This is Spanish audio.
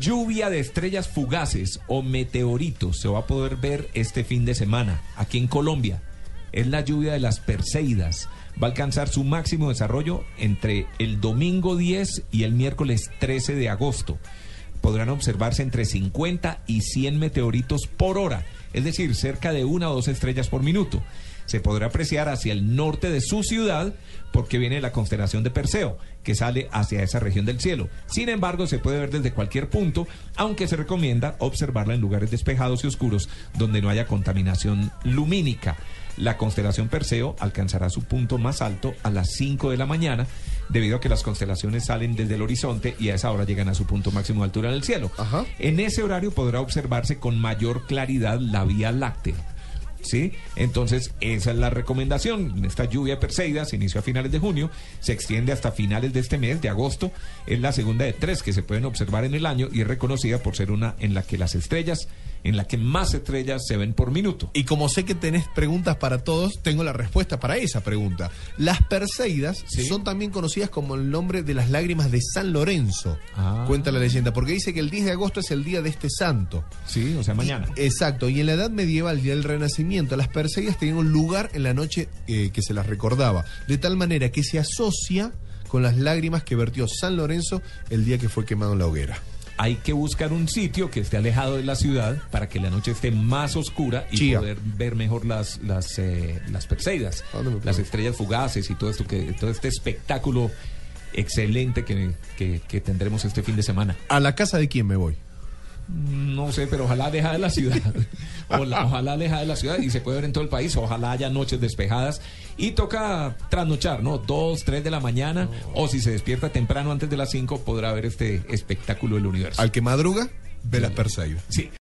Lluvia de estrellas fugaces o meteoritos se va a poder ver este fin de semana aquí en Colombia. Es la lluvia de las Perseidas. Va a alcanzar su máximo desarrollo entre el domingo 10 y el miércoles 13 de agosto. Podrán observarse entre 50 y 100 meteoritos por hora, es decir, cerca de una o dos estrellas por minuto. Se podrá apreciar hacia el norte de su ciudad porque viene la constelación de Perseo, que sale hacia esa región del cielo. Sin embargo, se puede ver desde cualquier punto, aunque se recomienda observarla en lugares despejados y oscuros donde no haya contaminación lumínica. La constelación Perseo alcanzará su punto más alto a las 5 de la mañana, debido a que las constelaciones salen desde el horizonte y a esa hora llegan a su punto máximo de altura en el cielo. En ese horario podrá observarse con mayor claridad la Vía Láctea. ¿Sí? Entonces, esa es la recomendación. Esta lluvia Perseida se inició a finales de junio, se extiende hasta finales de este mes, de agosto. Es la segunda de tres que se pueden observar en el año y es reconocida por ser una en la que las estrellas, en la que más estrellas se ven por minuto. Y como sé que tenés preguntas para todos, tengo la respuesta para esa pregunta. Las Perseidas Sí. son también conocidas como el nombre de las lágrimas de San Lorenzo, Ah. cuenta la leyenda, porque dice que el 10 de agosto es el día de este santo. Sí, o sea, mañana. Exacto, y en la edad medieval y el renacimiento, las Perseidas tenían un lugar en la noche eh, que se las recordaba, de tal manera que se asocia con las lágrimas que vertió San Lorenzo el día que fue quemado en la hoguera. Hay que buscar un sitio que esté alejado de la ciudad para que la noche esté más oscura y Chía. poder ver mejor las las, eh, las Perseidas, ¿A dónde me las estrellas fugaces y todo esto que todo este espectáculo excelente que, que- que tendremos este fin de semana. ¿A la casa de quién me voy? No sé, pero ojalá deja de la ciudad. Ola- ojalá deja de la ciudad y se puede ver en todo el país. Ojalá haya noches despejadas. Y toca trasnochar, ¿no? Dos, tres de la mañana. O si se despierta temprano antes de las cinco, podrá ver este espectáculo del universo. Al que madruga, ve Perseidas. Sí.